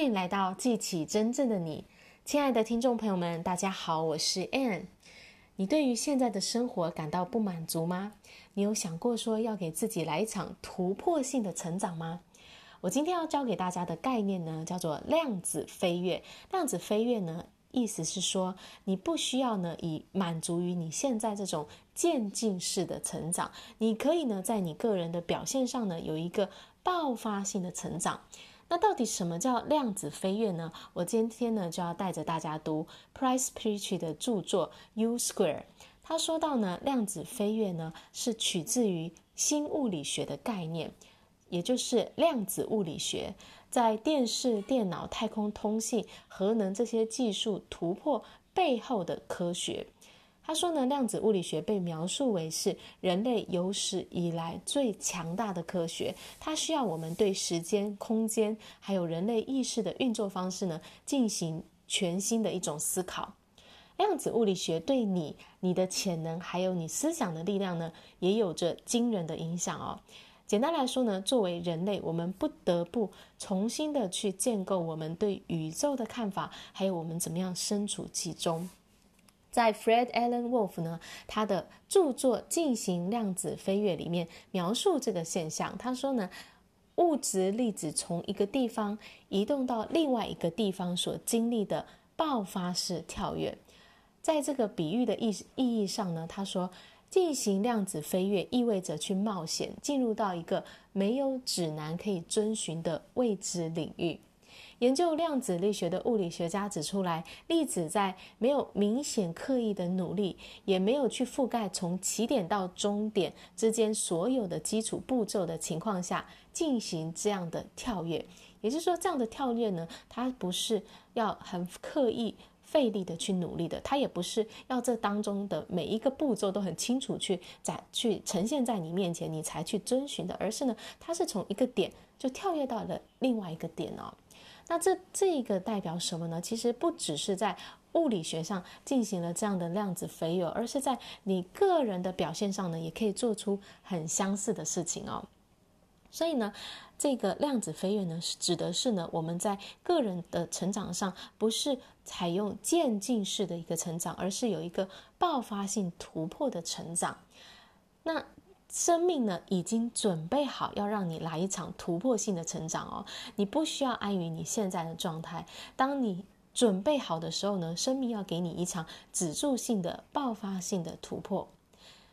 欢迎来到记起真正的你，亲爱的听众朋友们，大家好，我是 Ann。你对于现在的生活感到不满足吗？你有想过说要给自己来一场突破性的成长吗？我今天要教给大家的概念呢，叫做量子飞跃。量子飞跃呢，意思是说你不需要呢以满足于你现在这种渐进式的成长，你可以呢在你个人的表现上呢有一个爆发性的成长。那到底什么叫量子飞跃呢？我今天呢就要带着大家读 Price-Pritchett 的著作《U Square》。他说到呢，量子飞跃呢是取自于新物理学的概念，也就是量子物理学在电视、电脑、太空通信、核能这些技术突破背后的科学。他说呢，量子物理学被描述为是人类有史以来最强大的科学。它需要我们对时间、空间，还有人类意识的运作方式呢，进行全新的一种思考。量子物理学对你、你的潜能，还有你思想的力量呢，也有着惊人的影响哦。简单来说呢，作为人类，我们不得不重新的去建构我们对宇宙的看法，还有我们怎么样身处其中。在 Fred Alan Wolf 呢，他的著作《进行量子飞跃》里面描述这个现象。他说呢，物质粒子从一个地方移动到另外一个地方所经历的爆发式跳跃，在这个比喻的意意义上呢，他说，进行量子飞跃意味着去冒险，进入到一个没有指南可以遵循的未知领域。研究量子力学的物理学家指出来，粒子在没有明显刻意的努力，也没有去覆盖从起点到终点之间所有的基础步骤的情况下进行这样的跳跃。也就是说，这样的跳跃呢，它不是要很刻意费力的去努力的，它也不是要这当中的每一个步骤都很清楚去展去呈现在你面前，你才去遵循的，而是呢，它是从一个点就跳跃到了另外一个点哦。那这这个代表什么呢？其实不只是在物理学上进行了这样的量子飞跃，而是在你个人的表现上呢，也可以做出很相似的事情哦。所以呢，这个量子飞跃呢，指的是呢，我们在个人的成长上，不是采用渐进式的一个成长，而是有一个爆发性突破的成长。那。生命呢，已经准备好要让你来一场突破性的成长哦。你不需要安于你现在的状态。当你准备好的时候呢，生命要给你一场指数性的爆发性的突破。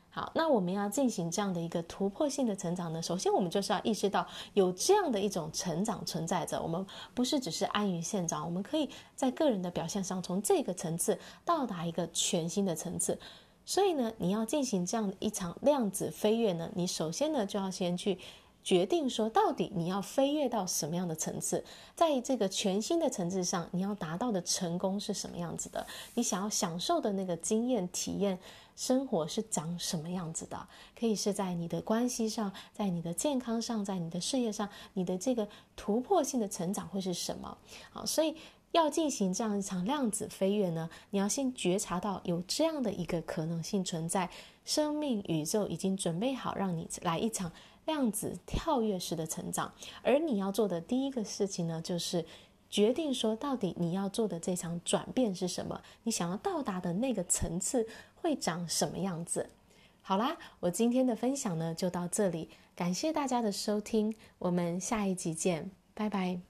好，那我们要进行这样的一个突破性的成长呢，首先我们就是要意识到有这样的一种成长存在着。我们不是只是安于现状，我们可以在个人的表现上，从这个层次到达一个全新的层次。所以呢，你要进行这样一场量子飞跃呢，你首先呢就要先去决定说，到底你要飞跃到什么样的层次，在这个全新的层次上，你要达到的成功是什么样子的？你想要享受的那个经验体验生活是长什么样子的？可以是在你的关系上，在你的健康上，在你的事业上，你的这个突破性的成长会是什么？好，所以。要进行这样一场量子飞跃呢，你要先觉察到有这样的一个可能性存在，生命宇宙已经准备好让你来一场量子跳跃式的成长，而你要做的第一个事情呢，就是决定说到底你要做的这场转变是什么，你想要到达的那个层次会长什么样子。好啦，我今天的分享呢就到这里，感谢大家的收听，我们下一集见，拜拜。